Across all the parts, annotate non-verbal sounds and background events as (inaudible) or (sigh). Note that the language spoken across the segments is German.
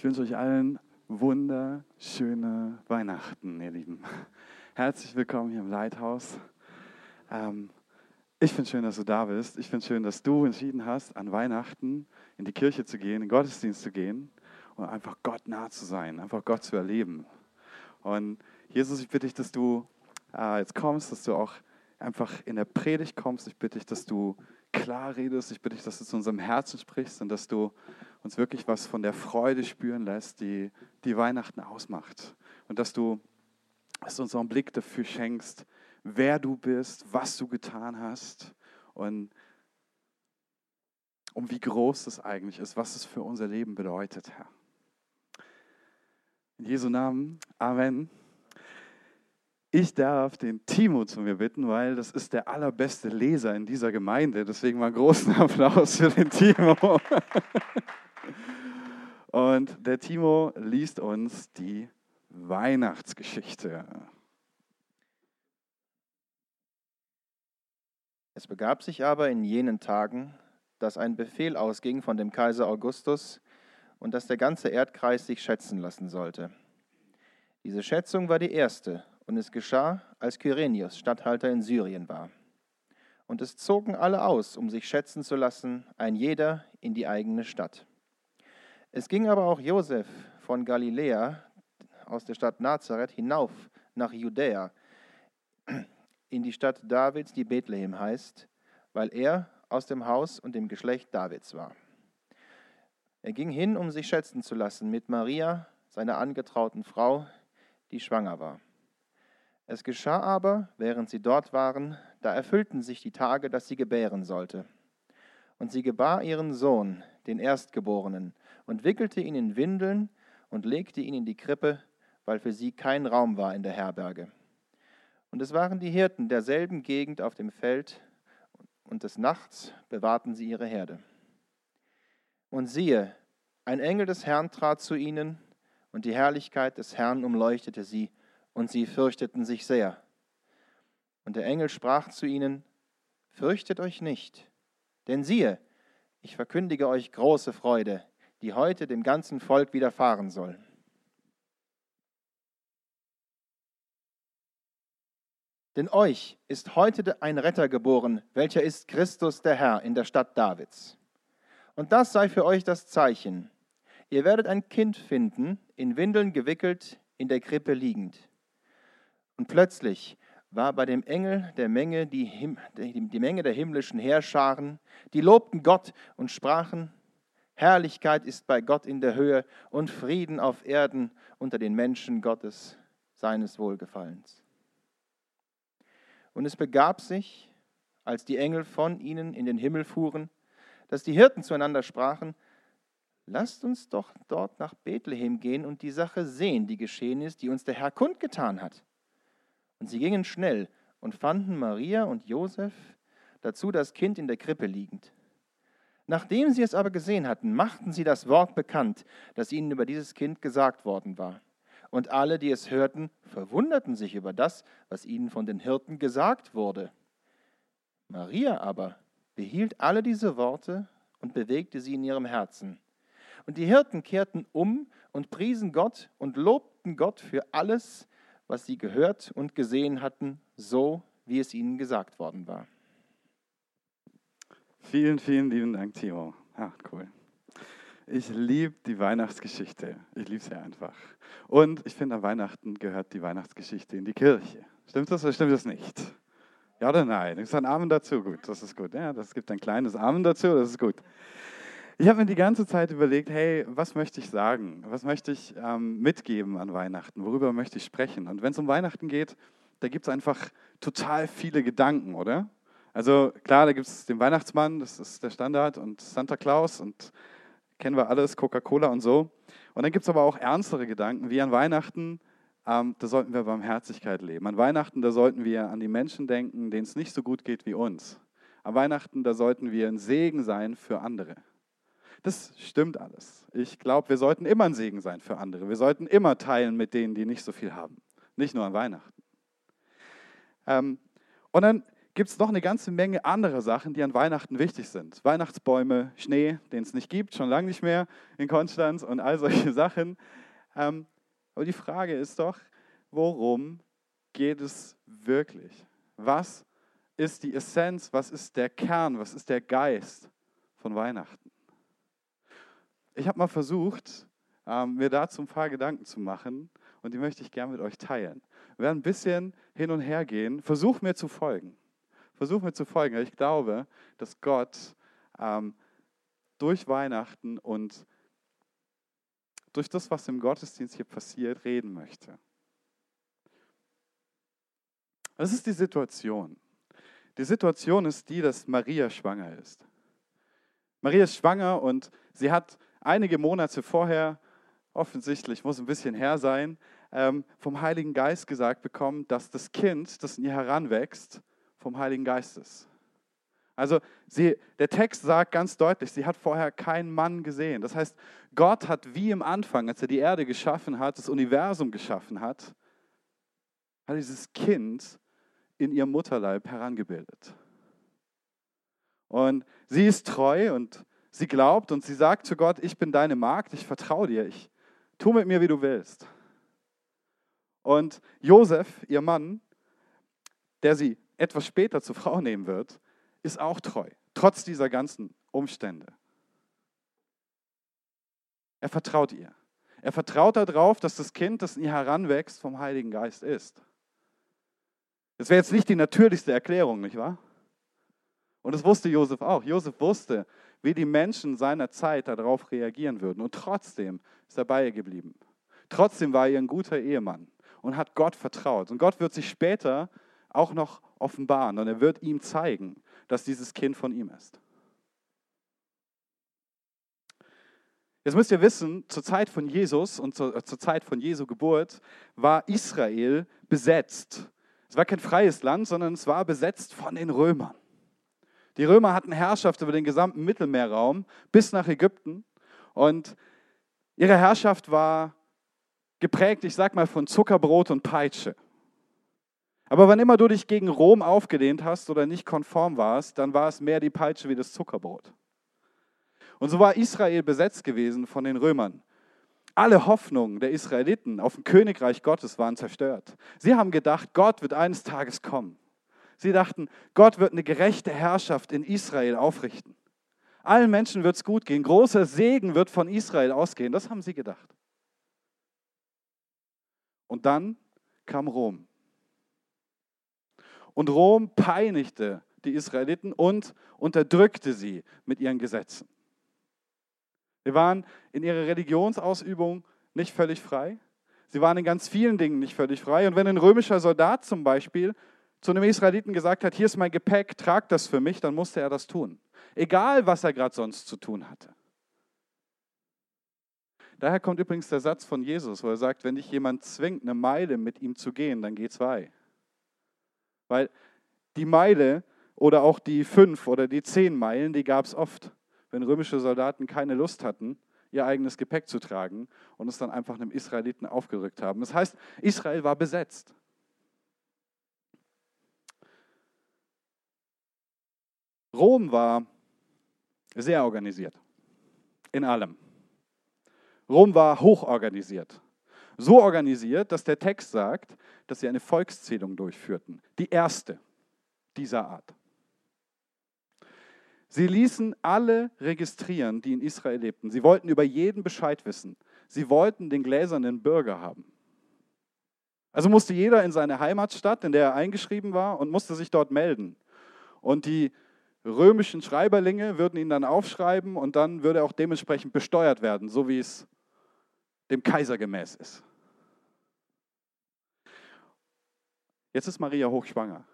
Ich wünsche euch allen wunderschöne Weihnachten, ihr Lieben. Herzlich willkommen hier im Lighthouse. Ähm, ich finde schön, dass du da bist. Ich finde schön, dass du entschieden hast, an Weihnachten in die Kirche zu gehen, in den Gottesdienst zu gehen und einfach Gott nah zu sein, einfach Gott zu erleben. Und Jesus, ich bitte dich, dass du äh, jetzt kommst, dass du auch einfach in der Predigt kommst. Ich bitte dich, dass du klar redest. Ich bitte dich, dass du zu unserem Herzen sprichst und dass du uns wirklich was von der Freude spüren lässt, die, die Weihnachten ausmacht. Und dass du, dass uns einen Blick dafür schenkst, wer du bist, was du getan hast und um wie groß das eigentlich ist, was es für unser Leben bedeutet, Herr. In Jesu Namen, Amen. Ich darf den Timo zu mir bitten, weil das ist der allerbeste Leser in dieser Gemeinde. Deswegen mal einen großen (laughs) Applaus für den Timo. Und der Timo liest uns die Weihnachtsgeschichte. Es begab sich aber in jenen Tagen, dass ein Befehl ausging von dem Kaiser Augustus und dass der ganze Erdkreis sich schätzen lassen sollte. Diese Schätzung war die erste und es geschah, als Kyrenius Statthalter in Syrien war. Und es zogen alle aus, um sich schätzen zu lassen, ein jeder in die eigene Stadt. Es ging aber auch Josef von Galiläa aus der Stadt Nazareth hinauf nach Judäa, in die Stadt Davids, die Bethlehem heißt, weil er aus dem Haus und dem Geschlecht Davids war. Er ging hin, um sich schätzen zu lassen mit Maria, seiner angetrauten Frau, die schwanger war. Es geschah aber, während sie dort waren, da erfüllten sich die Tage, dass sie gebären sollte. Und sie gebar ihren Sohn, den Erstgeborenen, und wickelte ihn in Windeln und legte ihn in die Krippe, weil für sie kein Raum war in der Herberge. Und es waren die Hirten derselben Gegend auf dem Feld, und des Nachts bewahrten sie ihre Herde. Und siehe, ein Engel des Herrn trat zu ihnen, und die Herrlichkeit des Herrn umleuchtete sie, und sie fürchteten sich sehr. Und der Engel sprach zu ihnen, Fürchtet euch nicht, denn siehe, ich verkündige euch große Freude, die heute dem ganzen Volk widerfahren soll. Denn euch ist heute ein Retter geboren, welcher ist Christus der Herr in der Stadt Davids. Und das sei für euch das Zeichen. Ihr werdet ein Kind finden, in Windeln gewickelt, in der Krippe liegend. Und plötzlich war bei dem Engel der Menge die, Him die Menge der himmlischen Heerscharen, die lobten Gott und sprachen, Herrlichkeit ist bei Gott in der Höhe und Frieden auf Erden unter den Menschen Gottes, seines Wohlgefallens. Und es begab sich, als die Engel von ihnen in den Himmel fuhren, dass die Hirten zueinander sprachen, lasst uns doch dort nach Bethlehem gehen und die Sache sehen, die geschehen ist, die uns der Herr kundgetan hat. Und sie gingen schnell und fanden Maria und Josef, dazu das Kind in der Krippe liegend. Nachdem sie es aber gesehen hatten, machten sie das Wort bekannt, das ihnen über dieses Kind gesagt worden war. Und alle, die es hörten, verwunderten sich über das, was ihnen von den Hirten gesagt wurde. Maria aber behielt alle diese Worte und bewegte sie in ihrem Herzen. Und die Hirten kehrten um und priesen Gott und lobten Gott für alles, was sie gehört und gesehen hatten, so wie es ihnen gesagt worden war. Vielen, vielen lieben Dank, Timo. Ach, cool. Ich liebe die Weihnachtsgeschichte. Ich liebe sie einfach. Und ich finde, an Weihnachten gehört die Weihnachtsgeschichte in die Kirche. Stimmt das oder stimmt das nicht? Ja oder nein? Es ist ein Amen dazu. Gut, das ist gut. Ja, das gibt ein kleines Amen dazu, das ist gut. Ich habe mir die ganze Zeit überlegt, hey, was möchte ich sagen? Was möchte ich ähm, mitgeben an Weihnachten? Worüber möchte ich sprechen? Und wenn es um Weihnachten geht, da gibt es einfach total viele Gedanken, oder? Also klar, da gibt es den Weihnachtsmann, das ist der Standard, und Santa Claus und kennen wir alles, Coca-Cola und so. Und dann gibt es aber auch ernstere Gedanken, wie an Weihnachten, ähm, da sollten wir Barmherzigkeit leben. An Weihnachten, da sollten wir an die Menschen denken, denen es nicht so gut geht wie uns. An Weihnachten, da sollten wir ein Segen sein für andere. Das stimmt alles. Ich glaube, wir sollten immer ein Segen sein für andere. Wir sollten immer teilen mit denen, die nicht so viel haben. Nicht nur an Weihnachten. Ähm, und dann gibt es noch eine ganze Menge anderer Sachen, die an Weihnachten wichtig sind. Weihnachtsbäume, Schnee, den es nicht gibt, schon lange nicht mehr in Konstanz und all solche (laughs) Sachen. Ähm, aber die Frage ist doch, worum geht es wirklich? Was ist die Essenz, was ist der Kern, was ist der Geist von Weihnachten? Ich habe mal versucht, ähm, mir dazu ein paar Gedanken zu machen und die möchte ich gerne mit euch teilen. Wir werden ein bisschen hin und her gehen. Versuch mir zu folgen. Versuch mir zu folgen. Ich glaube, dass Gott ähm, durch Weihnachten und durch das, was im Gottesdienst hier passiert, reden möchte. Das ist die Situation. Die Situation ist die, dass Maria schwanger ist. Maria ist schwanger und sie hat einige Monate vorher, offensichtlich muss ein bisschen her sein, ähm, vom Heiligen Geist gesagt bekommen, dass das Kind, das in ihr heranwächst, vom Heiligen Geist ist. Also sie, der Text sagt ganz deutlich, sie hat vorher keinen Mann gesehen. Das heißt, Gott hat wie im Anfang, als er die Erde geschaffen hat, das Universum geschaffen hat, hat dieses Kind in ihrem Mutterleib herangebildet. Und sie ist treu und sie glaubt und sie sagt zu Gott, ich bin deine Magd, ich vertraue dir, ich tu mit mir, wie du willst. Und Josef, ihr Mann, der sie etwas später zur Frau nehmen wird, ist auch treu, trotz dieser ganzen Umstände. Er vertraut ihr. Er vertraut darauf, dass das Kind, das in ihr heranwächst, vom Heiligen Geist ist. Das wäre jetzt nicht die natürlichste Erklärung, nicht wahr? Und das wusste Josef auch. Josef wusste, wie die Menschen seiner Zeit darauf reagieren würden. Und trotzdem ist er bei ihr geblieben. Trotzdem war er ein guter Ehemann und hat Gott vertraut. Und Gott wird sich später auch noch offenbaren und er wird ihm zeigen, dass dieses Kind von ihm ist. Jetzt müsst ihr wissen, zur Zeit von Jesus und zur, zur Zeit von Jesu Geburt war Israel besetzt es war kein freies Land, sondern es war besetzt von den Römern. Die Römer hatten Herrschaft über den gesamten Mittelmeerraum bis nach Ägypten und ihre Herrschaft war geprägt, ich sag mal, von Zuckerbrot und Peitsche. Aber wann immer du dich gegen Rom aufgelehnt hast oder nicht konform warst, dann war es mehr die Peitsche wie das Zuckerbrot. Und so war Israel besetzt gewesen von den Römern. Alle Hoffnungen der Israeliten auf ein Königreich Gottes waren zerstört. Sie haben gedacht, Gott wird eines Tages kommen. Sie dachten, Gott wird eine gerechte Herrschaft in Israel aufrichten. Allen Menschen wird es gut gehen. Großer Segen wird von Israel ausgehen. Das haben sie gedacht. Und dann kam Rom. Und Rom peinigte die Israeliten und unterdrückte sie mit ihren Gesetzen. Sie waren in ihrer Religionsausübung nicht völlig frei. Sie waren in ganz vielen Dingen nicht völlig frei. Und wenn ein römischer Soldat zum Beispiel zu einem Israeliten gesagt hat, hier ist mein Gepäck, trag das für mich, dann musste er das tun. Egal, was er gerade sonst zu tun hatte. Daher kommt übrigens der Satz von Jesus, wo er sagt, wenn dich jemand zwingt, eine Meile mit ihm zu gehen, dann geh zwei. Weil die Meile oder auch die fünf oder die zehn Meilen, die gab es oft wenn römische Soldaten keine Lust hatten, ihr eigenes Gepäck zu tragen und es dann einfach einem Israeliten aufgerückt haben. Das heißt, Israel war besetzt. Rom war sehr organisiert in allem. Rom war hochorganisiert. So organisiert, dass der Text sagt, dass sie eine Volkszählung durchführten. Die erste dieser Art. Sie ließen alle registrieren, die in Israel lebten. Sie wollten über jeden Bescheid wissen. Sie wollten den gläsernen Bürger haben. Also musste jeder in seine Heimatstadt, in der er eingeschrieben war, und musste sich dort melden. Und die römischen Schreiberlinge würden ihn dann aufschreiben und dann würde er auch dementsprechend besteuert werden, so wie es dem Kaiser gemäß ist. Jetzt ist Maria hochschwanger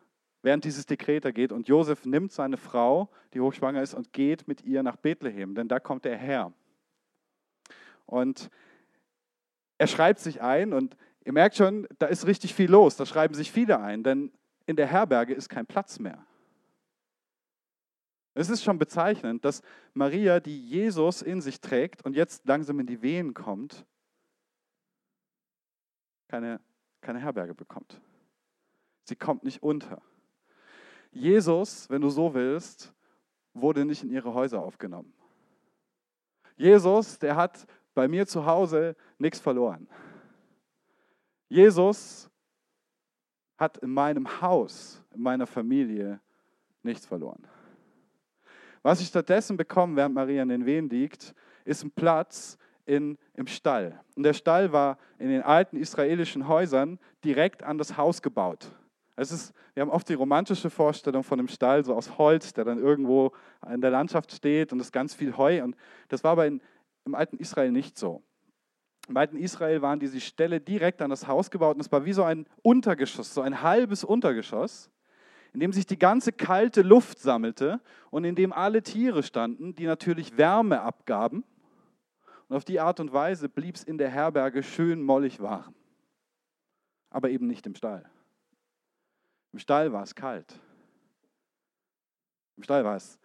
während dieses Dekret da geht. Und Josef nimmt seine Frau, die hochschwanger ist, und geht mit ihr nach Bethlehem, denn da kommt er her. Und er schreibt sich ein und ihr merkt schon, da ist richtig viel los. Da schreiben sich viele ein, denn in der Herberge ist kein Platz mehr. Es ist schon bezeichnend, dass Maria, die Jesus in sich trägt und jetzt langsam in die Wehen kommt, keine, keine Herberge bekommt. Sie kommt nicht unter. Jesus, wenn du so willst, wurde nicht in ihre Häuser aufgenommen. Jesus, der hat bei mir zu Hause nichts verloren. Jesus hat in meinem Haus, in meiner Familie nichts verloren. Was ich stattdessen bekomme, während Maria in den Wehen liegt, ist ein Platz in, im Stall. Und der Stall war in den alten israelischen Häusern direkt an das Haus gebaut. Es ist, wir haben oft die romantische Vorstellung von einem Stall, so aus Holz, der dann irgendwo in der Landschaft steht und es ist ganz viel Heu. Und das war aber in, im alten Israel nicht so. Im alten Israel waren diese Ställe direkt an das Haus gebaut und es war wie so ein Untergeschoss, so ein halbes Untergeschoss, in dem sich die ganze kalte Luft sammelte und in dem alle Tiere standen, die natürlich Wärme abgaben. Und auf die Art und Weise blieb es in der Herberge schön mollig warm. Aber eben nicht im Stall. Im Stall war es kalt. Im Stall war es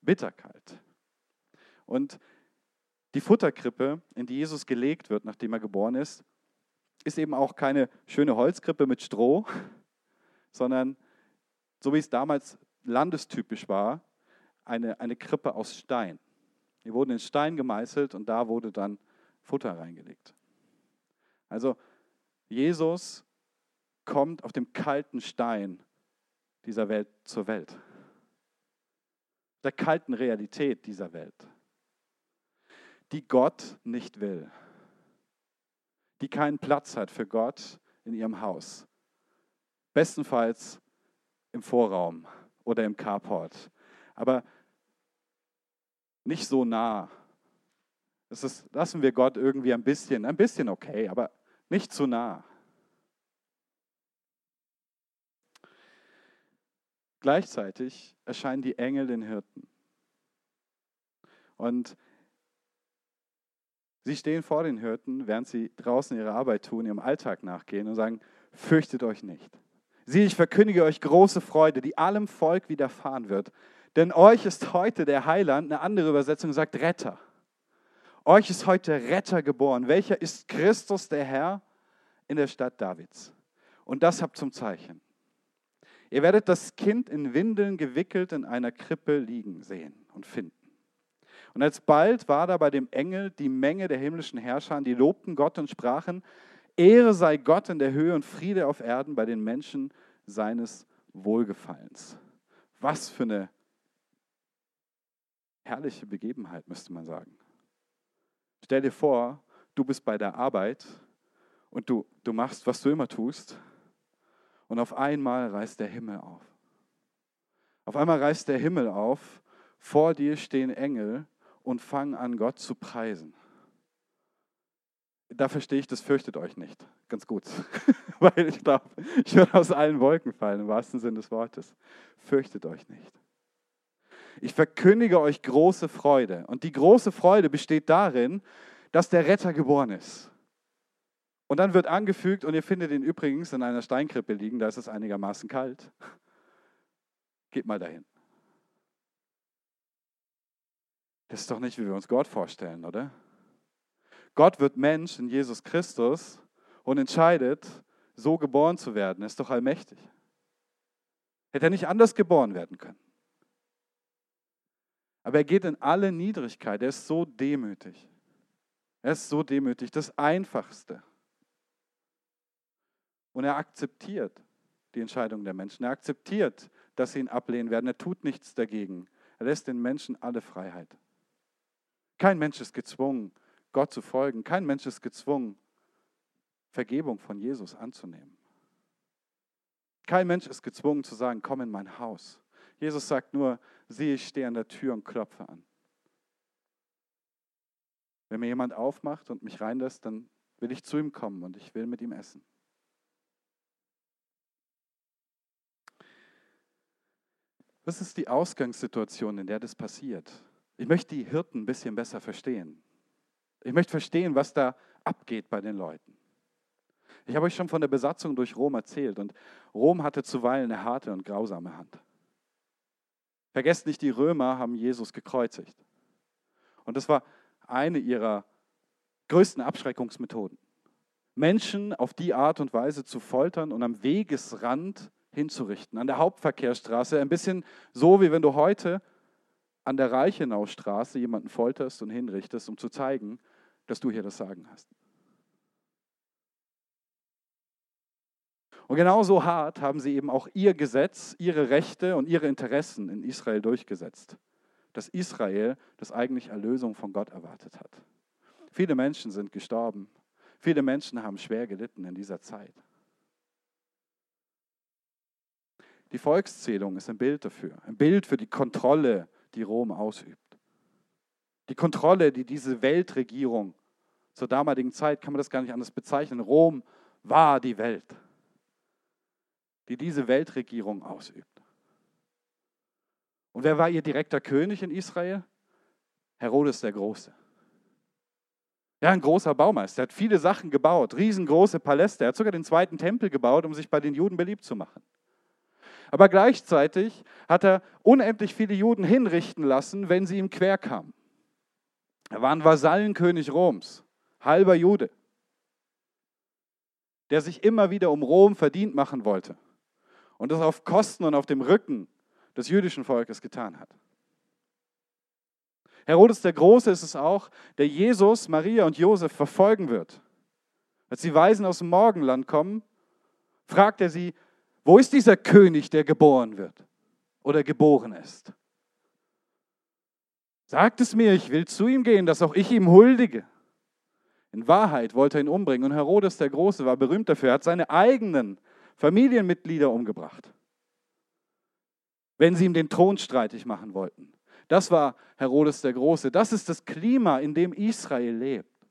bitterkalt. Und die Futterkrippe, in die Jesus gelegt wird, nachdem er geboren ist, ist eben auch keine schöne Holzkrippe mit Stroh, (laughs) sondern, so wie es damals landestypisch war, eine, eine Krippe aus Stein. Die wurden in Stein gemeißelt und da wurde dann Futter reingelegt. Also Jesus kommt auf dem kalten Stein dieser Welt zur Welt. Der kalten Realität dieser Welt die Gott nicht will, die keinen Platz hat für Gott in ihrem Haus. Bestenfalls im Vorraum oder im Carport, aber nicht so nah. Das ist, lassen wir Gott irgendwie ein bisschen, ein bisschen okay, aber nicht zu nah. Gleichzeitig erscheinen die Engel den Hirten. Und Sie stehen vor den Hirten, während sie draußen ihre Arbeit tun, ihrem Alltag nachgehen und sagen, fürchtet euch nicht. Sieh, ich verkündige euch große Freude, die allem Volk widerfahren wird. Denn euch ist heute der Heiland, eine andere Übersetzung sagt Retter. Euch ist heute Retter geboren. Welcher ist Christus, der Herr, in der Stadt Davids? Und das habt zum Zeichen. Ihr werdet das Kind in Windeln gewickelt in einer Krippe liegen sehen und finden. Und alsbald war da bei dem Engel die Menge der himmlischen Herrscher, die lobten Gott und sprachen, Ehre sei Gott in der Höhe und Friede auf Erden bei den Menschen seines Wohlgefallens. Was für eine herrliche Begebenheit, müsste man sagen. Stell dir vor, du bist bei der Arbeit und du, du machst, was du immer tust, und auf einmal reißt der Himmel auf. Auf einmal reißt der Himmel auf, vor dir stehen Engel und fangen an, Gott zu preisen. Da verstehe ich, das fürchtet euch nicht. Ganz gut. (laughs) Weil ich glaube, ich würde aus allen Wolken fallen, im wahrsten Sinne des Wortes. Fürchtet euch nicht. Ich verkündige euch große Freude. Und die große Freude besteht darin, dass der Retter geboren ist. Und dann wird angefügt, und ihr findet ihn übrigens in einer Steinkrippe liegen, da ist es einigermaßen kalt. (laughs) Geht mal dahin. Das ist doch nicht, wie wir uns Gott vorstellen, oder? Gott wird Mensch in Jesus Christus und entscheidet, so geboren zu werden. Er ist doch allmächtig. Hätte er nicht anders geboren werden können. Aber er geht in alle Niedrigkeit. Er ist so demütig. Er ist so demütig. Das Einfachste. Und er akzeptiert die Entscheidung der Menschen. Er akzeptiert, dass sie ihn ablehnen werden. Er tut nichts dagegen. Er lässt den Menschen alle Freiheit. Kein Mensch ist gezwungen, Gott zu folgen. Kein Mensch ist gezwungen, Vergebung von Jesus anzunehmen. Kein Mensch ist gezwungen zu sagen, komm in mein Haus. Jesus sagt nur, sieh, ich stehe an der Tür und klopfe an. Wenn mir jemand aufmacht und mich reinlässt, dann will ich zu ihm kommen und ich will mit ihm essen. Was ist die Ausgangssituation, in der das passiert? Ich möchte die Hirten ein bisschen besser verstehen. Ich möchte verstehen, was da abgeht bei den Leuten. Ich habe euch schon von der Besatzung durch Rom erzählt und Rom hatte zuweilen eine harte und grausame Hand. Vergesst nicht, die Römer haben Jesus gekreuzigt. Und das war eine ihrer größten Abschreckungsmethoden. Menschen auf die Art und Weise zu foltern und am Wegesrand hinzurichten, an der Hauptverkehrsstraße. Ein bisschen so, wie wenn du heute an der Reichenaustraße jemanden folterst und hinrichtest, um zu zeigen, dass du hier das Sagen hast. Und genauso hart haben sie eben auch ihr Gesetz, ihre Rechte und ihre Interessen in Israel durchgesetzt, dass Israel das eigentlich Erlösung von Gott erwartet hat. Viele Menschen sind gestorben, viele Menschen haben schwer gelitten in dieser Zeit. Die Volkszählung ist ein Bild dafür, ein Bild für die Kontrolle, die Rom ausübt. Die Kontrolle, die diese Weltregierung zur damaligen Zeit, kann man das gar nicht anders bezeichnen. Rom war die Welt die diese Weltregierung ausübt. Und wer war ihr direkter König in Israel? Herodes der Große. Ja, ein großer Baumeister. Er hat viele Sachen gebaut, riesengroße Paläste. Er hat sogar den zweiten Tempel gebaut, um sich bei den Juden beliebt zu machen. Aber gleichzeitig hat er unendlich viele Juden hinrichten lassen, wenn sie ihm quer kamen. Er war ein Vasallenkönig Roms, halber Jude, der sich immer wieder um Rom verdient machen wollte und das auf Kosten und auf dem Rücken des jüdischen Volkes getan hat. Herodes der Große ist es auch, der Jesus, Maria und Josef verfolgen wird. Als die Weisen aus dem Morgenland kommen, fragt er sie, wo ist dieser König, der geboren wird oder geboren ist? Sagt es mir, ich will zu ihm gehen, dass auch ich ihm huldige. In Wahrheit wollte er ihn umbringen und Herodes der Große war berühmt dafür, er hat seine eigenen Familienmitglieder umgebracht, wenn sie ihm den Thron streitig machen wollten. Das war Herodes der Große. Das ist das Klima, in dem Israel lebt.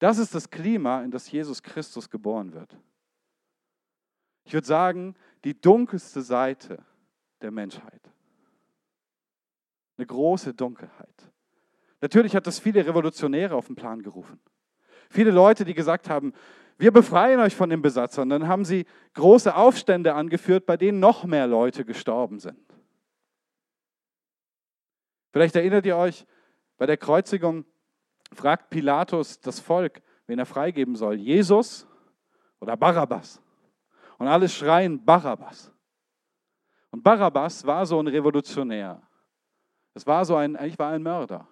Das ist das Klima, in das Jesus Christus geboren wird. Ich würde sagen, die dunkelste Seite der Menschheit. Eine große Dunkelheit. Natürlich hat das viele Revolutionäre auf den Plan gerufen. Viele Leute, die gesagt haben, wir befreien euch von den Besatzern. Dann haben sie große Aufstände angeführt, bei denen noch mehr Leute gestorben sind. Vielleicht erinnert ihr euch, bei der Kreuzigung fragt Pilatus das Volk, wen er freigeben soll, Jesus oder Barabbas. Und alle schreien Barabbas. Und Barabbas war so ein Revolutionär. Es war so ein, eigentlich war ein Mörder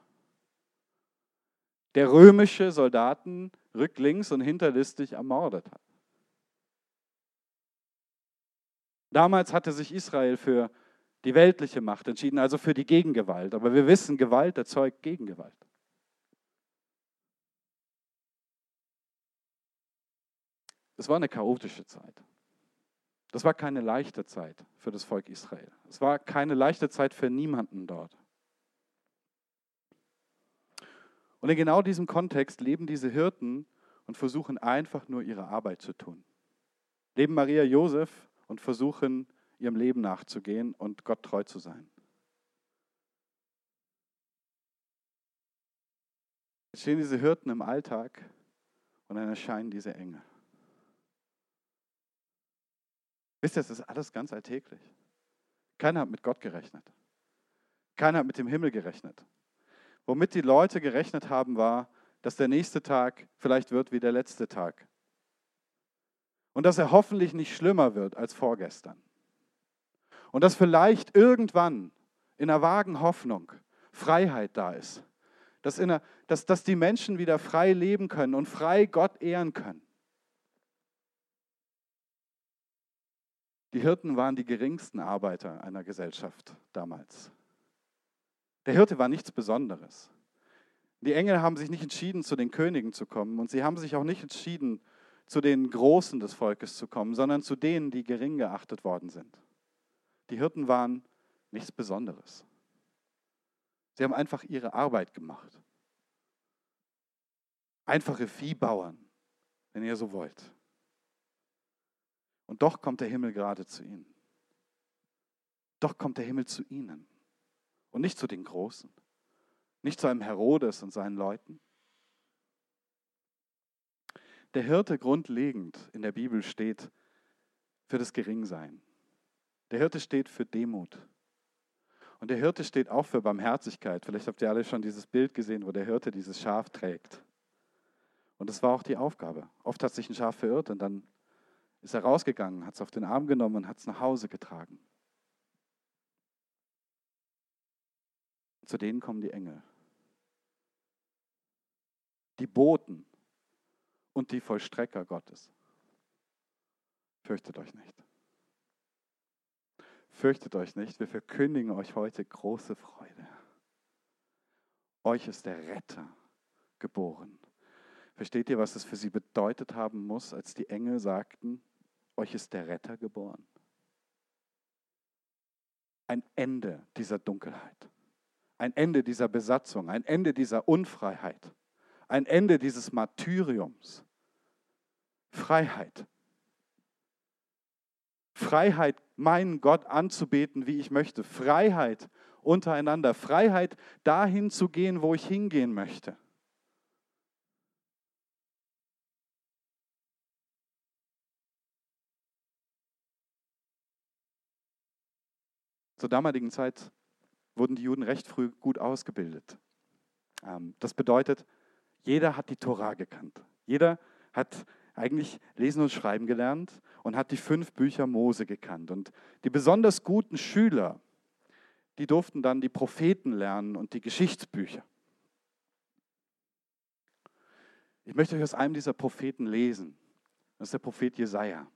der römische Soldaten rücklings und hinterlistig ermordet hat. Damals hatte sich Israel für die weltliche Macht entschieden, also für die Gegengewalt. Aber wir wissen, Gewalt erzeugt Gegengewalt. Es war eine chaotische Zeit. Das war keine leichte Zeit für das Volk Israel. Es war keine leichte Zeit für niemanden dort. Und in genau diesem Kontext leben diese Hirten und versuchen einfach nur ihre Arbeit zu tun. Leben Maria Josef und versuchen ihrem Leben nachzugehen und Gott treu zu sein. Jetzt stehen diese Hirten im Alltag und dann erscheinen diese Engel. Wisst ihr, das ist alles ganz alltäglich. Keiner hat mit Gott gerechnet. Keiner hat mit dem Himmel gerechnet. Womit die Leute gerechnet haben, war, dass der nächste Tag vielleicht wird wie der letzte Tag. Und dass er hoffentlich nicht schlimmer wird als vorgestern. Und dass vielleicht irgendwann in einer vagen Hoffnung Freiheit da ist. Dass, einer, dass, dass die Menschen wieder frei leben können und frei Gott ehren können. Die Hirten waren die geringsten Arbeiter einer Gesellschaft damals. Der Hirte war nichts Besonderes. Die Engel haben sich nicht entschieden, zu den Königen zu kommen und sie haben sich auch nicht entschieden, zu den Großen des Volkes zu kommen, sondern zu denen, die gering geachtet worden sind. Die Hirten waren nichts Besonderes. Sie haben einfach ihre Arbeit gemacht. Einfache Viehbauern, wenn ihr so wollt. Und doch kommt der Himmel gerade zu ihnen. Doch kommt der Himmel zu ihnen und nicht zu den Großen, nicht zu einem Herodes und seinen Leuten. Der Hirte grundlegend in der Bibel steht für das Geringsein. Der Hirte steht für Demut. Und der Hirte steht auch für Barmherzigkeit. Vielleicht habt ihr alle schon dieses Bild gesehen, wo der Hirte dieses Schaf trägt. Und das war auch die Aufgabe. Oft hat sich ein Schaf verirrt und dann ist er rausgegangen, hat es auf den Arm genommen und hat es nach Hause getragen. Zu denen kommen die Engel. Die Boten und die Vollstrecker Gottes. Fürchtet euch nicht. Fürchtet euch nicht, wir verkündigen euch heute große Freude. Euch ist der Retter geboren. Versteht ihr, was es für sie bedeutet haben muss, als die Engel sagten, euch ist der Retter geboren? Ein Ende dieser Dunkelheit, ein Ende dieser Besatzung, ein Ende dieser Unfreiheit, ein Ende dieses Martyriums. Freiheit. Freiheit, meinen Gott anzubeten, wie ich möchte. Freiheit untereinander. Freiheit, dahin zu gehen, wo ich hingehen möchte. Zur damaligen Zeit wurden die Juden recht früh gut ausgebildet. Ähm, das bedeutet, jeder hat die Tora gekannt. Jeder hat eigentlich lesen und schreiben gelernt und hat die fünf Bücher Mose gekannt. Und die besonders guten Schüler, die durften dann die Propheten lernen und die Geschichtsbücher. Ich möchte euch aus einem dieser Propheten lesen. Das ist der Prophet Jesaja.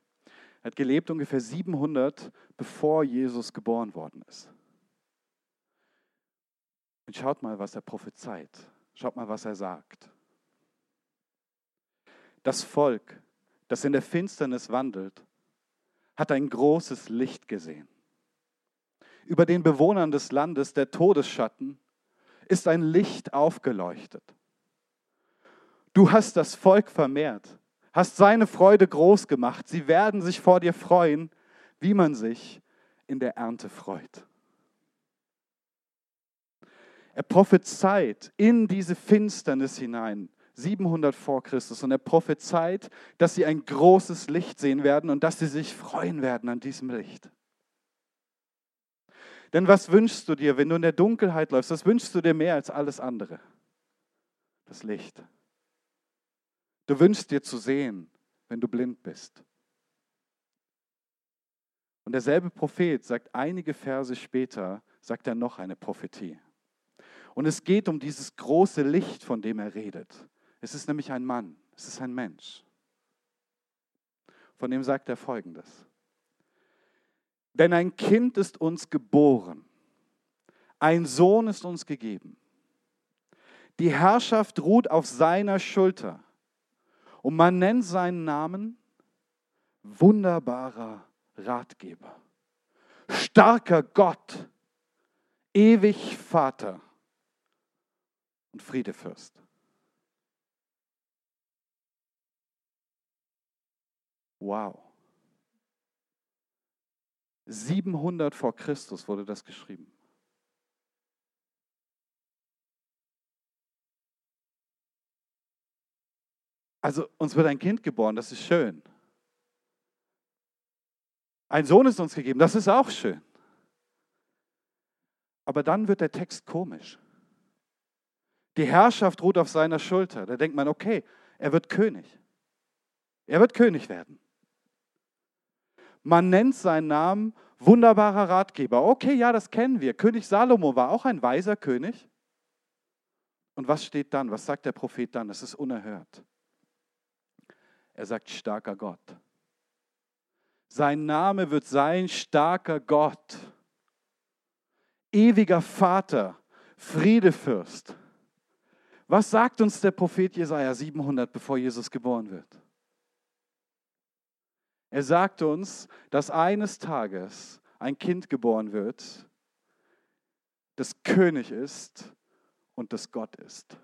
Er hat gelebt ungefähr 700, bevor Jesus geboren worden ist. Und schaut mal, was er prophezeit. Schaut mal, was er sagt. Das Volk, das in der Finsternis wandelt, hat ein großes Licht gesehen. Über den Bewohnern des Landes der Todesschatten ist ein Licht aufgeleuchtet. Du hast das Volk vermehrt, hast seine Freude groß gemacht. Sie werden sich vor dir freuen, wie man sich in der Ernte freut. Er prophezeit in diese Finsternis hinein, 700 vor Christus, und er prophezeit, dass sie ein großes Licht sehen werden und dass sie sich freuen werden an diesem Licht. Denn was wünschst du dir, wenn du in der Dunkelheit läufst? Was wünschst du dir mehr als alles andere? Das Licht. Du wünschst dir zu sehen, wenn du blind bist. Und derselbe Prophet sagt einige Verse später, sagt er noch eine Prophetie. Und es geht um dieses große Licht, von dem er redet. Es ist nämlich ein Mann, es ist ein Mensch. Von dem sagt er folgendes. Denn ein Kind ist uns geboren, ein Sohn ist uns gegeben. Die Herrschaft ruht auf seiner Schulter und man nennt seinen Namen wunderbarer Ratgeber, starker Gott, ewig Vater und Friedefürst. Wow. 700 vor Christus wurde das geschrieben. Also uns wird ein Kind geboren, das ist schön. Ein Sohn ist uns gegeben, das ist auch schön. Aber dann wird der Text komisch. Die Herrschaft ruht auf seiner Schulter. Da denkt man, okay, er wird König. Er wird König werden. Man nennt seinen Namen wunderbarer Ratgeber. Okay, ja, das kennen wir. König Salomo war auch ein weiser König. Und was steht dann? Was sagt der Prophet dann? Das ist unerhört. Er sagt starker Gott. Sein Name wird sein starker Gott, ewiger Vater, Friedefürst. Was sagt uns der Prophet Jesaja 700, bevor Jesus geboren wird? Er sagt uns, dass eines Tages ein Kind geboren wird, das König ist und das Gott ist.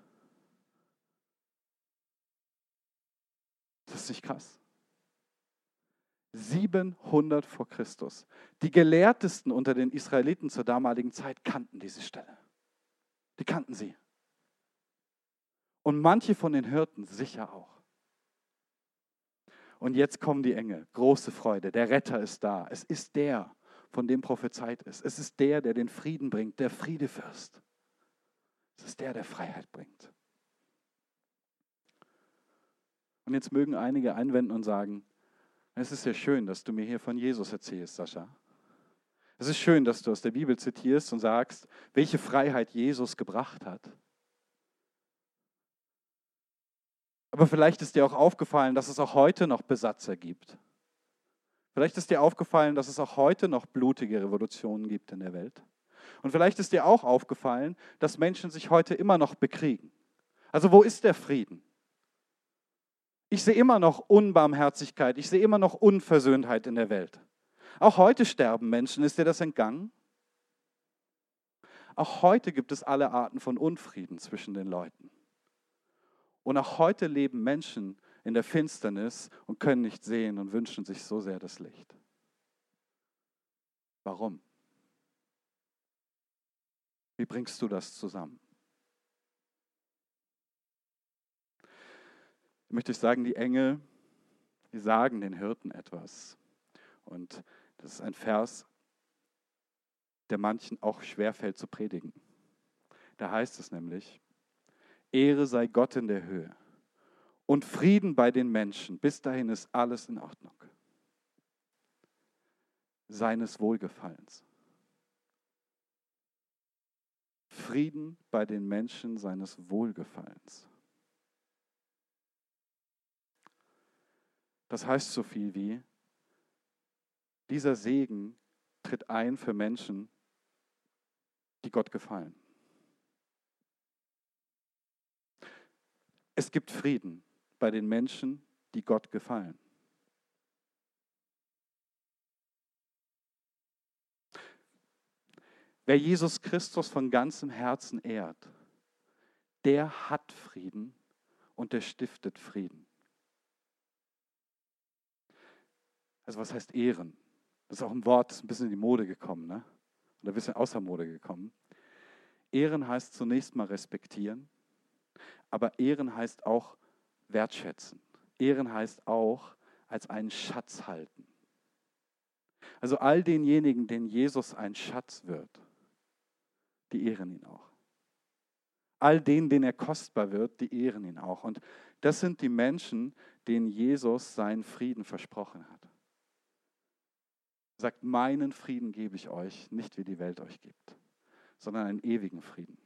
Das ist nicht krass. 700 vor Christus. Die Gelehrtesten unter den Israeliten zur damaligen Zeit kannten diese Stelle. Die kannten sie. Und manche von den Hirten sicher auch. Und jetzt kommen die Engel. Große Freude. Der Retter ist da. Es ist der, von dem prophezeit ist. Es ist der, der den Frieden bringt, der Friedefürst. Es ist der, der Freiheit bringt. Und jetzt mögen einige einwenden und sagen, Es ist ja schön, dass du mir hier von Jesus erzählst, Sascha. Es ist schön, dass du aus der Bibel zitierst und sagst, welche Freiheit Jesus gebracht hat. Aber vielleicht ist dir auch aufgefallen, dass es auch heute noch Besatzer gibt. Vielleicht ist dir aufgefallen, dass es auch heute noch blutige Revolutionen gibt in der Welt. Und vielleicht ist dir auch aufgefallen, dass Menschen sich heute immer noch bekriegen. Also wo ist der Frieden? Ich sehe immer noch Unbarmherzigkeit, ich sehe immer noch Unversöhntheit in der Welt. Auch heute sterben Menschen, ist dir das entgangen? Auch heute gibt es alle Arten von Unfrieden zwischen den Leuten. Und auch heute leben Menschen in der Finsternis und können nicht sehen und wünschen sich so sehr das Licht. Warum? Wie bringst du das zusammen? Ich möchte sagen, die Engel, die sagen den Hirten etwas. Und das ist ein Vers, der manchen auch schwerfällt zu predigen. Da heißt es nämlich, Ehre sei Gott in der Höhe und Frieden bei den Menschen. Bis dahin ist alles in Ordnung. Seines Wohlgefallens. Frieden bei den Menschen seines Wohlgefallens. Das heißt so viel wie, dieser Segen tritt ein für Menschen, die Gott gefallen. Es gibt Frieden bei den Menschen, die Gott gefallen. Wer Jesus Christus von ganzem Herzen ehrt, der hat Frieden und der stiftet Frieden. Also was heißt ehren? Das ist auch ein Wort, das ist ein bisschen in die Mode gekommen, ne? oder ein bisschen außer Mode gekommen. Ehren heißt zunächst mal respektieren, aber Ehren heißt auch wertschätzen. Ehren heißt auch als einen Schatz halten. Also all denjenigen, denen Jesus ein Schatz wird, die ehren ihn auch. All denen, denen er kostbar wird, die ehren ihn auch. Und das sind die Menschen, denen Jesus seinen Frieden versprochen hat. Sagt, meinen Frieden gebe ich euch, nicht wie die Welt euch gibt, sondern einen ewigen Frieden.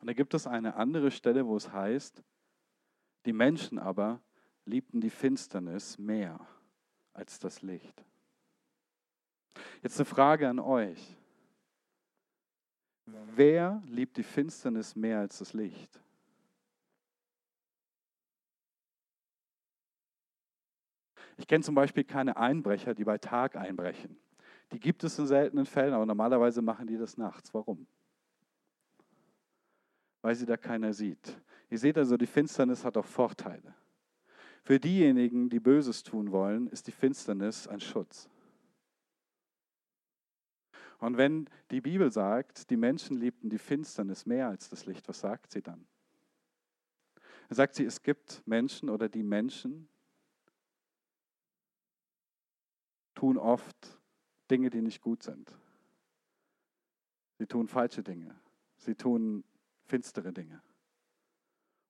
Und da gibt es eine andere Stelle, wo es heißt, die Menschen aber liebten die Finsternis mehr als das Licht. Jetzt eine Frage an euch. Wer liebt die Finsternis mehr als das Licht? Ich kenne zum Beispiel keine Einbrecher, die bei Tag einbrechen. Die gibt es in seltenen Fällen, aber normalerweise machen die das nachts. Warum? Weil sie da keiner sieht. Ihr seht also, die Finsternis hat auch Vorteile. Für diejenigen, die Böses tun wollen, ist die Finsternis ein Schutz. Und wenn die Bibel sagt, die Menschen liebten die Finsternis mehr als das Licht, was sagt sie dann? Dann sagt sie, es gibt Menschen oder die Menschen tun oft Dinge, die nicht gut sind. Sie tun falsche Dinge. Sie tun finstere Dinge.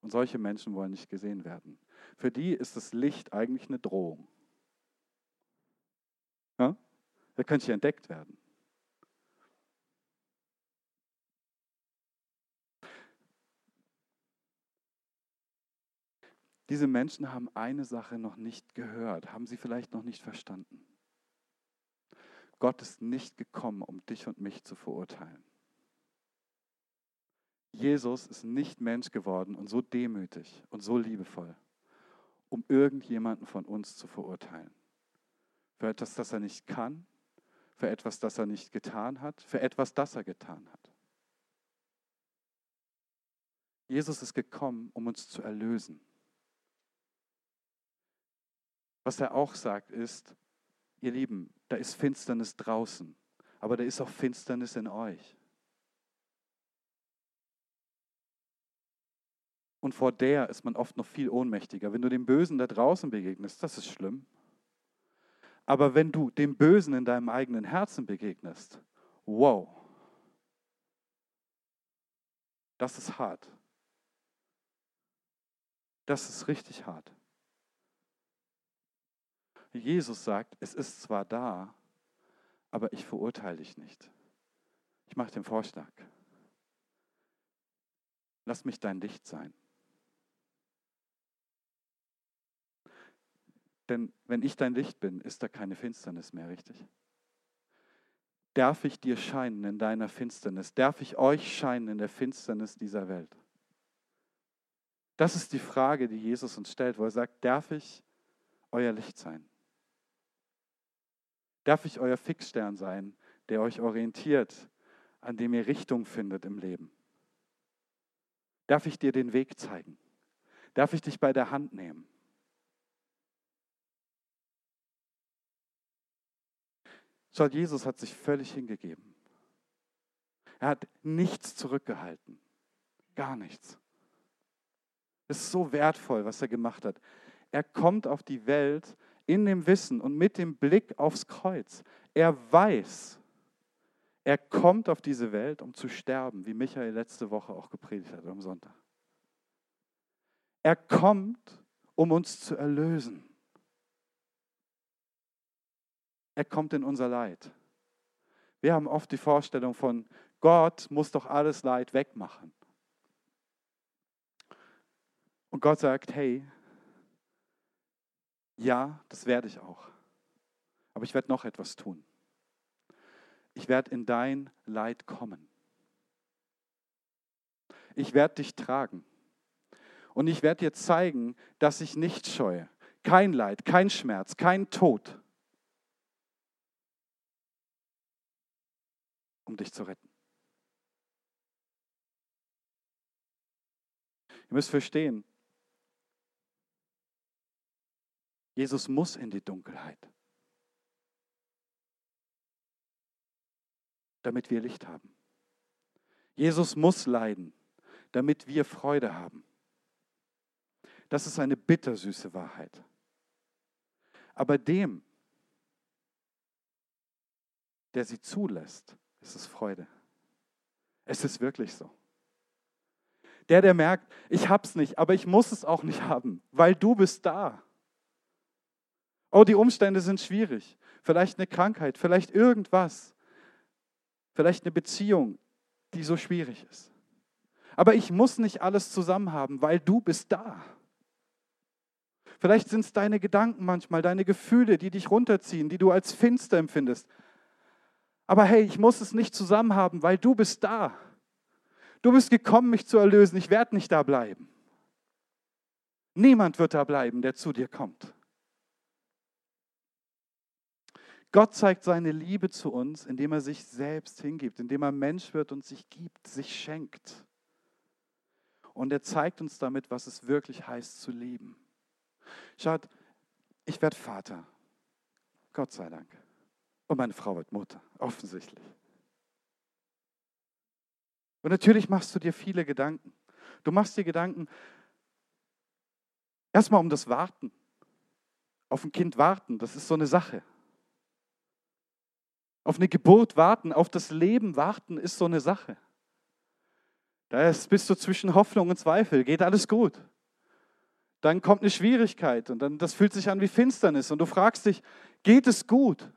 Und solche Menschen wollen nicht gesehen werden. Für die ist das Licht eigentlich eine Drohung. Ja? Da könnte ich entdeckt werden. Diese Menschen haben eine Sache noch nicht gehört, haben sie vielleicht noch nicht verstanden. Gott ist nicht gekommen, um dich und mich zu verurteilen. Jesus ist nicht Mensch geworden und so demütig und so liebevoll, um irgendjemanden von uns zu verurteilen. Für etwas, das er nicht kann, für etwas, das er nicht getan hat, für etwas, das er getan hat. Jesus ist gekommen, um uns zu erlösen. Was er auch sagt ist, ihr Lieben, da ist Finsternis draußen, aber da ist auch Finsternis in euch. Und vor der ist man oft noch viel ohnmächtiger. Wenn du dem Bösen da draußen begegnest, das ist schlimm. Aber wenn du dem Bösen in deinem eigenen Herzen begegnest, wow, das ist hart. Das ist richtig hart. Jesus sagt, es ist zwar da, aber ich verurteile dich nicht. Ich mache den Vorschlag. Lass mich dein Licht sein. Denn wenn ich dein Licht bin, ist da keine Finsternis mehr, richtig? Darf ich dir scheinen in deiner Finsternis? Darf ich euch scheinen in der Finsternis dieser Welt? Das ist die Frage, die Jesus uns stellt, wo er sagt, darf ich euer Licht sein? Darf ich euer Fixstern sein, der euch orientiert, an dem ihr Richtung findet im Leben? Darf ich dir den Weg zeigen? Darf ich dich bei der Hand nehmen? Schaut, Jesus hat sich völlig hingegeben. Er hat nichts zurückgehalten. Gar nichts. Es ist so wertvoll, was er gemacht hat. Er kommt auf die Welt in dem Wissen und mit dem Blick aufs Kreuz. Er weiß, er kommt auf diese Welt, um zu sterben, wie Michael letzte Woche auch gepredigt hat am Sonntag. Er kommt, um uns zu erlösen. Er kommt in unser Leid. Wir haben oft die Vorstellung von, Gott muss doch alles Leid wegmachen. Und Gott sagt, hey, ja, das werde ich auch. Aber ich werde noch etwas tun. Ich werde in dein Leid kommen. Ich werde dich tragen. Und ich werde dir zeigen, dass ich nicht scheue. Kein Leid, kein Schmerz, kein Tod, um dich zu retten. Ihr müsst verstehen, Jesus muss in die Dunkelheit, damit wir Licht haben. Jesus muss leiden, damit wir Freude haben. Das ist eine bittersüße Wahrheit. Aber dem, der sie zulässt, ist es Freude. Es ist wirklich so. Der, der merkt, ich hab's nicht, aber ich muss es auch nicht haben, weil du bist da. Oh, die Umstände sind schwierig. Vielleicht eine Krankheit, vielleicht irgendwas. Vielleicht eine Beziehung, die so schwierig ist. Aber ich muss nicht alles zusammen haben, weil du bist da. Vielleicht sind es deine Gedanken manchmal, deine Gefühle, die dich runterziehen, die du als finster empfindest. Aber hey, ich muss es nicht zusammen haben, weil du bist da. Du bist gekommen, mich zu erlösen. Ich werde nicht da bleiben. Niemand wird da bleiben, der zu dir kommt. Gott zeigt seine Liebe zu uns, indem er sich selbst hingibt, indem er Mensch wird und sich gibt, sich schenkt. Und er zeigt uns damit, was es wirklich heißt zu lieben. Schaut, ich werde Vater. Gott sei Dank. Und meine Frau wird Mutter, offensichtlich. Und natürlich machst du dir viele Gedanken. Du machst dir Gedanken erstmal um das Warten. Auf ein Kind warten, das ist so eine Sache. Auf eine Geburt warten, auf das Leben warten, ist so eine Sache. Da bist du zwischen Hoffnung und Zweifel. Geht alles gut? dann kommt eine Schwierigkeit und dann das fühlt sich an wie Finsternis und du fragst dich, geht es gut?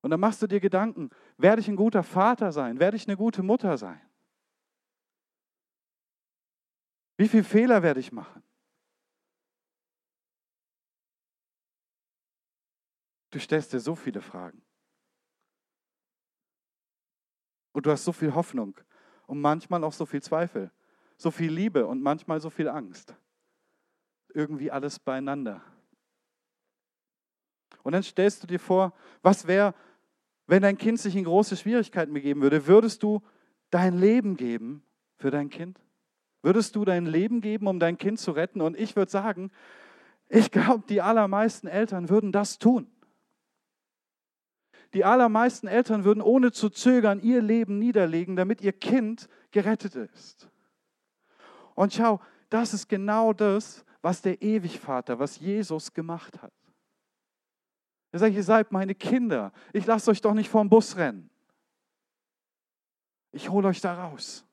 Und dann machst du dir Gedanken, werde ich ein guter Vater sein? Werde ich eine gute Mutter sein? Wie viele Fehler werde ich machen? Du stellst dir so viele Fragen. Und du hast so viel Hoffnung und manchmal auch so viel Zweifel so viel Liebe und manchmal so viel Angst. Irgendwie alles beieinander. Und dann stellst du dir vor, was wäre, wenn dein Kind sich in große Schwierigkeiten begeben würde? Würdest du dein Leben geben für dein Kind? Würdest du dein Leben geben, um dein Kind zu retten? Und ich würde sagen, ich glaube, die allermeisten Eltern würden das tun. Die allermeisten Eltern würden ohne zu zögern ihr Leben niederlegen, damit ihr Kind gerettet ist. Und schau, das ist genau das, was der Ewigvater, was Jesus gemacht hat. Er sagt, ihr seid meine Kinder. Ich lasse euch doch nicht vom Bus rennen. Ich hole euch da raus.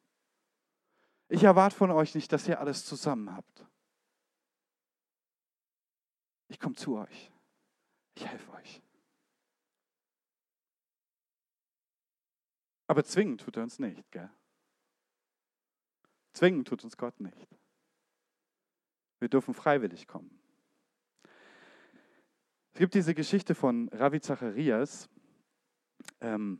Ich erwarte von euch nicht, dass ihr alles zusammen habt. Ich komme zu euch. Ich helfe euch. Aber zwingen tut er uns nicht, gell? Zwingen tut uns Gott nicht. Wir dürfen freiwillig kommen. Es gibt diese Geschichte von Ravi Zacharias. Ähm,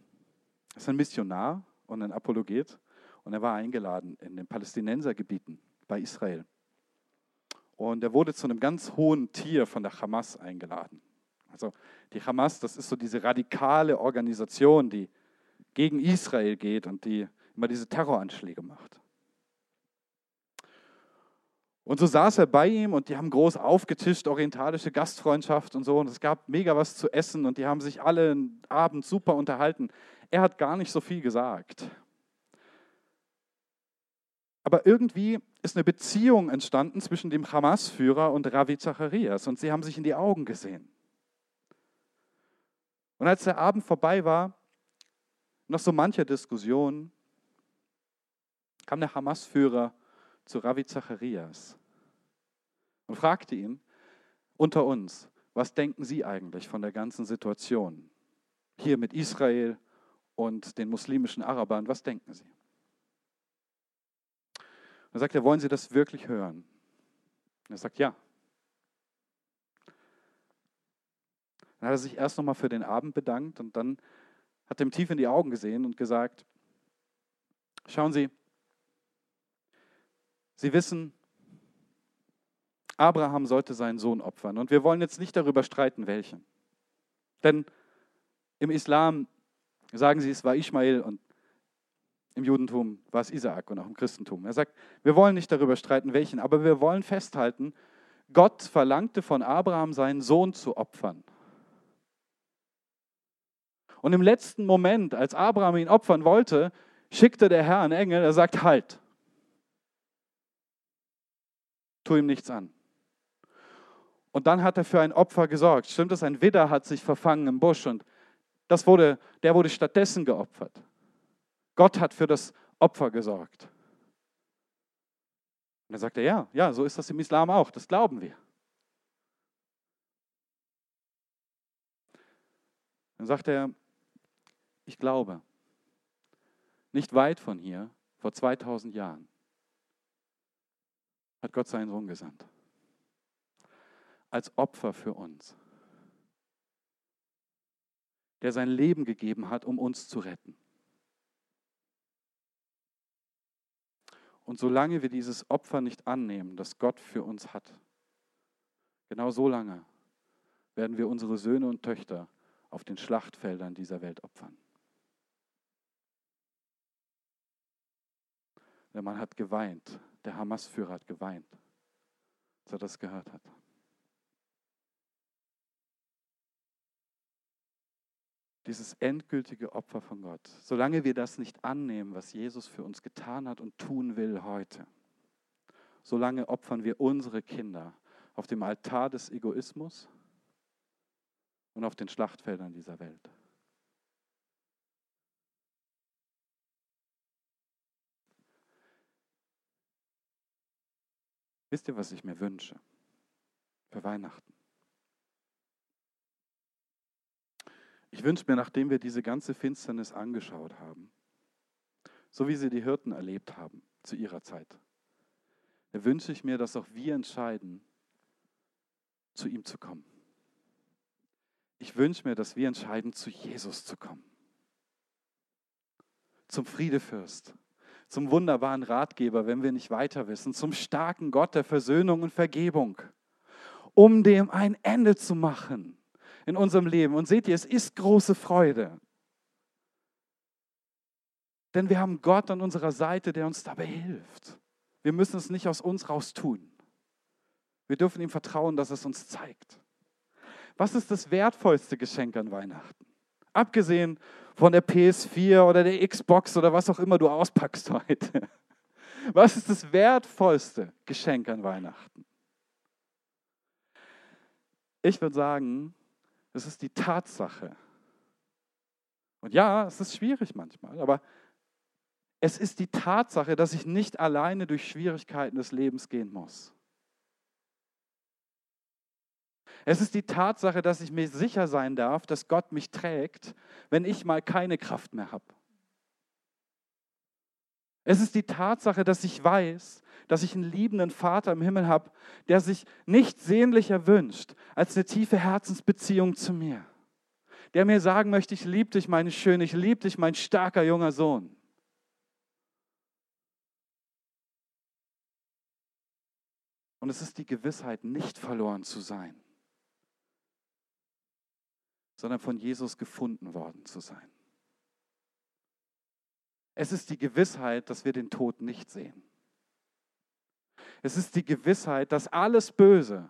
das ist ein Missionar und ein Apologet. Und er war eingeladen in den Palästinensergebieten bei Israel. Und er wurde zu einem ganz hohen Tier von der Hamas eingeladen. Also die Hamas, das ist so diese radikale Organisation, die gegen Israel geht und die immer diese Terroranschläge macht. Und so saß er bei ihm und die haben groß aufgetischt, orientalische Gastfreundschaft und so. Und es gab mega was zu essen und die haben sich alle einen Abend super unterhalten. Er hat gar nicht so viel gesagt. Aber irgendwie ist eine Beziehung entstanden zwischen dem Hamas-Führer und Ravi Zacharias und sie haben sich in die Augen gesehen. Und als der Abend vorbei war, nach so mancher Diskussion, kam der Hamas-Führer zu Ravi Zacharias und fragte ihn unter uns, was denken Sie eigentlich von der ganzen Situation hier mit Israel und den muslimischen Arabern, was denken Sie? Dann sagt er, wollen Sie das wirklich hören? er sagt, ja. Dann hat er sich erst nochmal für den Abend bedankt und dann hat ihm tief in die Augen gesehen und gesagt, schauen Sie, Sie wissen, Abraham sollte seinen Sohn opfern. Und wir wollen jetzt nicht darüber streiten, welchen. Denn im Islam sagen sie, es war Ismael und im Judentum war es Isaak und auch im Christentum. Er sagt, wir wollen nicht darüber streiten, welchen, aber wir wollen festhalten, Gott verlangte von Abraham, seinen Sohn zu opfern. Und im letzten Moment, als Abraham ihn opfern wollte, schickte der Herr einen Engel, er sagt, halt, tu ihm nichts an. Und dann hat er für ein Opfer gesorgt. Stimmt es? Ein Widder hat sich verfangen im Busch und das wurde, der wurde stattdessen geopfert. Gott hat für das Opfer gesorgt. Und dann sagt er, ja, ja, so ist das im Islam auch, das glauben wir. Dann sagt er, ich glaube, nicht weit von hier, vor 2000 Jahren, hat Gott seinen Sohn gesandt. Als Opfer für uns. Der sein Leben gegeben hat, um uns zu retten. Und solange wir dieses Opfer nicht annehmen, das Gott für uns hat, genau so lange werden wir unsere Söhne und Töchter auf den Schlachtfeldern dieser Welt opfern. Der Mann hat geweint, der Hamas-Führer hat geweint, als er das gehört hat. dieses endgültige Opfer von Gott, solange wir das nicht annehmen, was Jesus für uns getan hat und tun will heute, solange opfern wir unsere Kinder auf dem Altar des Egoismus und auf den Schlachtfeldern dieser Welt. Wisst ihr, was ich mir wünsche für Weihnachten? Ich wünsche mir, nachdem wir diese ganze Finsternis angeschaut haben, so wie sie die Hirten erlebt haben zu ihrer Zeit, da wünsche ich mir, dass auch wir entscheiden, zu ihm zu kommen. Ich wünsche mir, dass wir entscheiden, zu Jesus zu kommen. Zum Friedefürst, zum wunderbaren Ratgeber, wenn wir nicht weiter wissen, zum starken Gott der Versöhnung und Vergebung, um dem ein Ende zu machen in unserem Leben. Und seht ihr, es ist große Freude. Denn wir haben Gott an unserer Seite, der uns dabei hilft. Wir müssen es nicht aus uns raus tun. Wir dürfen ihm vertrauen, dass es uns zeigt. Was ist das wertvollste Geschenk an Weihnachten? Abgesehen von der PS4 oder der Xbox oder was auch immer du auspackst heute. (laughs) Was ist das wertvollste Geschenk an Weihnachten? Ich würde sagen, es ist die Tatsache. Und ja, es ist schwierig manchmal, aber es ist die Tatsache, dass ich nicht alleine durch Schwierigkeiten des Lebens gehen muss. Es ist die Tatsache, dass ich mir sicher sein darf, dass Gott mich trägt, wenn ich mal keine Kraft mehr habe. Es ist die Tatsache, dass ich weiß, dass ich einen liebenden Vater im Himmel habe, der sich nicht sehnlicher wünscht als eine tiefe Herzensbeziehung zu mir. Der mir sagen möchte, ich liebe dich, meine Schöne, ich liebe dich, mein starker junger Sohn. Und es ist die Gewissheit, nicht verloren zu sein, sondern von Jesus gefunden worden zu sein. Es ist die Gewissheit, dass wir den Tod nicht sehen. Es ist die Gewissheit, dass alles Böse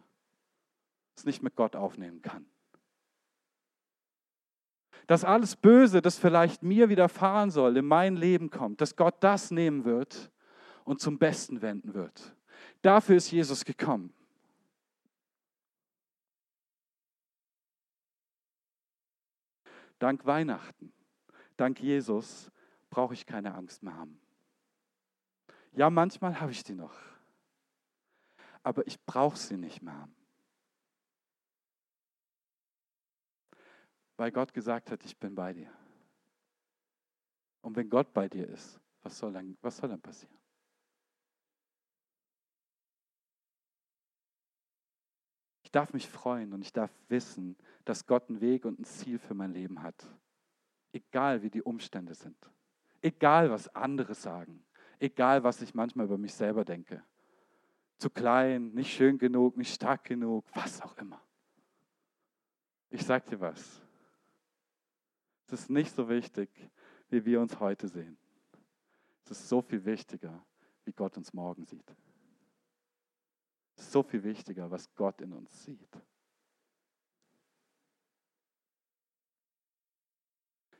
es nicht mit Gott aufnehmen kann. Dass alles Böse, das vielleicht mir widerfahren soll, in mein Leben kommt, dass Gott das nehmen wird und zum Besten wenden wird. Dafür ist Jesus gekommen. Dank Weihnachten, dank Jesus brauche ich keine Angst mehr haben. Ja, manchmal habe ich die noch, aber ich brauche sie nicht mehr haben. Weil Gott gesagt hat, ich bin bei dir. Und wenn Gott bei dir ist, was soll dann, was soll dann passieren? Darf mich freuen und ich darf wissen, dass Gott einen Weg und ein Ziel für mein Leben hat. Egal wie die Umstände sind. Egal, was andere sagen. Egal, was ich manchmal über mich selber denke. Zu klein, nicht schön genug, nicht stark genug, was auch immer. Ich sage dir was. Es ist nicht so wichtig, wie wir uns heute sehen. Es ist so viel wichtiger, wie Gott uns morgen sieht. So viel wichtiger, was Gott in uns sieht.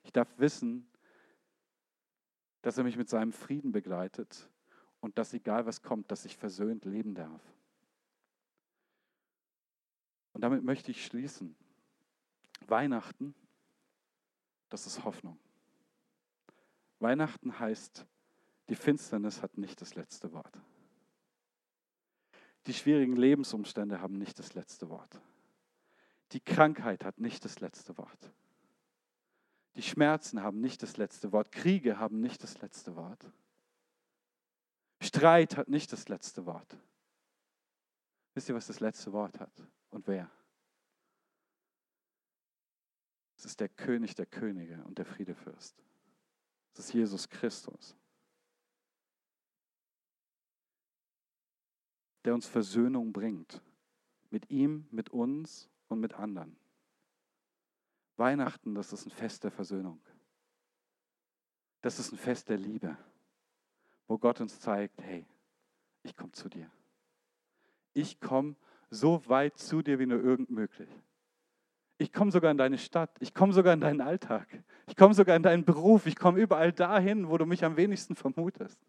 Ich darf wissen, dass er mich mit seinem Frieden begleitet und dass egal was kommt, dass ich versöhnt leben darf. Und damit möchte ich schließen. Weihnachten, das ist Hoffnung. Weihnachten heißt, die Finsternis hat nicht das letzte Wort. Die schwierigen Lebensumstände haben nicht das letzte Wort. Die Krankheit hat nicht das letzte Wort. Die Schmerzen haben nicht das letzte Wort. Kriege haben nicht das letzte Wort. Streit hat nicht das letzte Wort. Wisst ihr, was das letzte Wort hat? Und wer? Es ist der König der Könige und der Friedefürst. Es ist Jesus Christus, der uns Versöhnung bringt. Mit ihm, mit uns und mit anderen. Weihnachten, das ist ein Fest der Versöhnung. Das ist ein Fest der Liebe, wo Gott uns zeigt, hey, ich komme zu dir. Ich komme so weit zu dir, wie nur irgend möglich. Ich komme sogar in deine Stadt, ich komme sogar in deinen Alltag, ich komme sogar in deinen Beruf, ich komme überall dahin, wo du mich am wenigsten vermutest.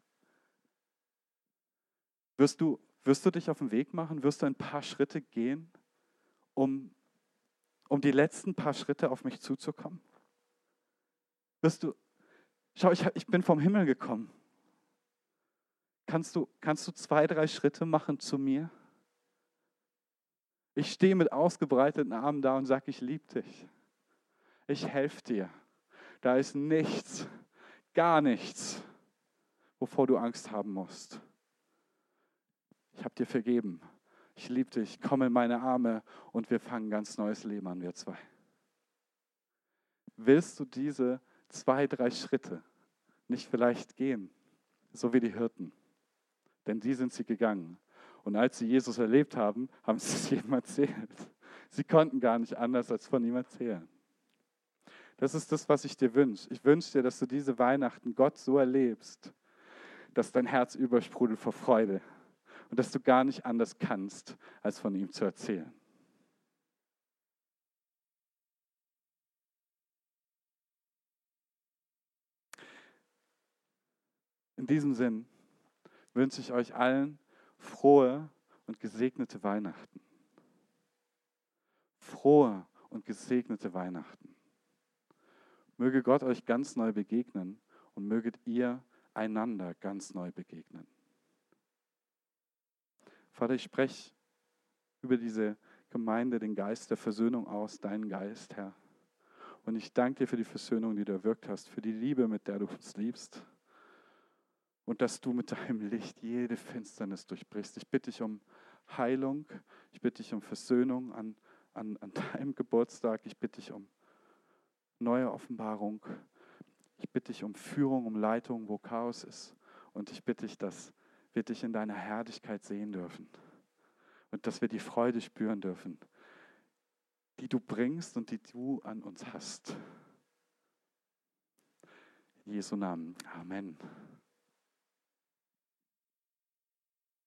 Wirst du, wirst du dich auf den Weg machen? Wirst du ein paar Schritte gehen, um um die letzten paar Schritte auf mich zuzukommen? Wirst du, schau, ich, ich bin vom Himmel gekommen. Kannst du, kannst du zwei, drei Schritte machen zu mir? Ich stehe mit ausgebreiteten Armen da und sage, ich liebe dich. Ich helfe dir. Da ist nichts, gar nichts, wovor du Angst haben musst. Ich habe dir vergeben ich liebe dich, komm in meine Arme und wir fangen ein ganz neues Leben an, wir zwei. Willst du diese zwei, drei Schritte nicht vielleicht gehen, so wie die Hirten? Denn die sind sie gegangen. Und als sie Jesus erlebt haben, haben sie es (laughs) jedem erzählt. Sie konnten gar nicht anders als von ihm erzählen. Das ist das, was ich dir wünsche. Ich wünsche dir, dass du diese Weihnachten Gott so erlebst, dass dein Herz übersprudelt vor Freude und dass du gar nicht anders kannst, als von ihm zu erzählen. In diesem Sinn wünsche ich euch allen frohe und gesegnete Weihnachten. Frohe und gesegnete Weihnachten. Möge Gott euch ganz neu begegnen und möget ihr einander ganz neu begegnen. Vater, ich spreche über diese Gemeinde den Geist der Versöhnung aus, deinen Geist, Herr. Und ich danke dir für die Versöhnung, die du erwirkt hast, für die Liebe, mit der du uns liebst. Und dass du mit deinem Licht jede Finsternis durchbrichst. Ich bitte dich um Heilung, ich bitte dich um Versöhnung an, an, an deinem Geburtstag, ich bitte dich um neue Offenbarung, ich bitte dich um Führung, um Leitung, wo Chaos ist. Und ich bitte dich, dass wir dich in deiner Herrlichkeit sehen dürfen. Und dass wir die Freude spüren dürfen, die du bringst und die du an uns hast. In Jesu Namen. Amen.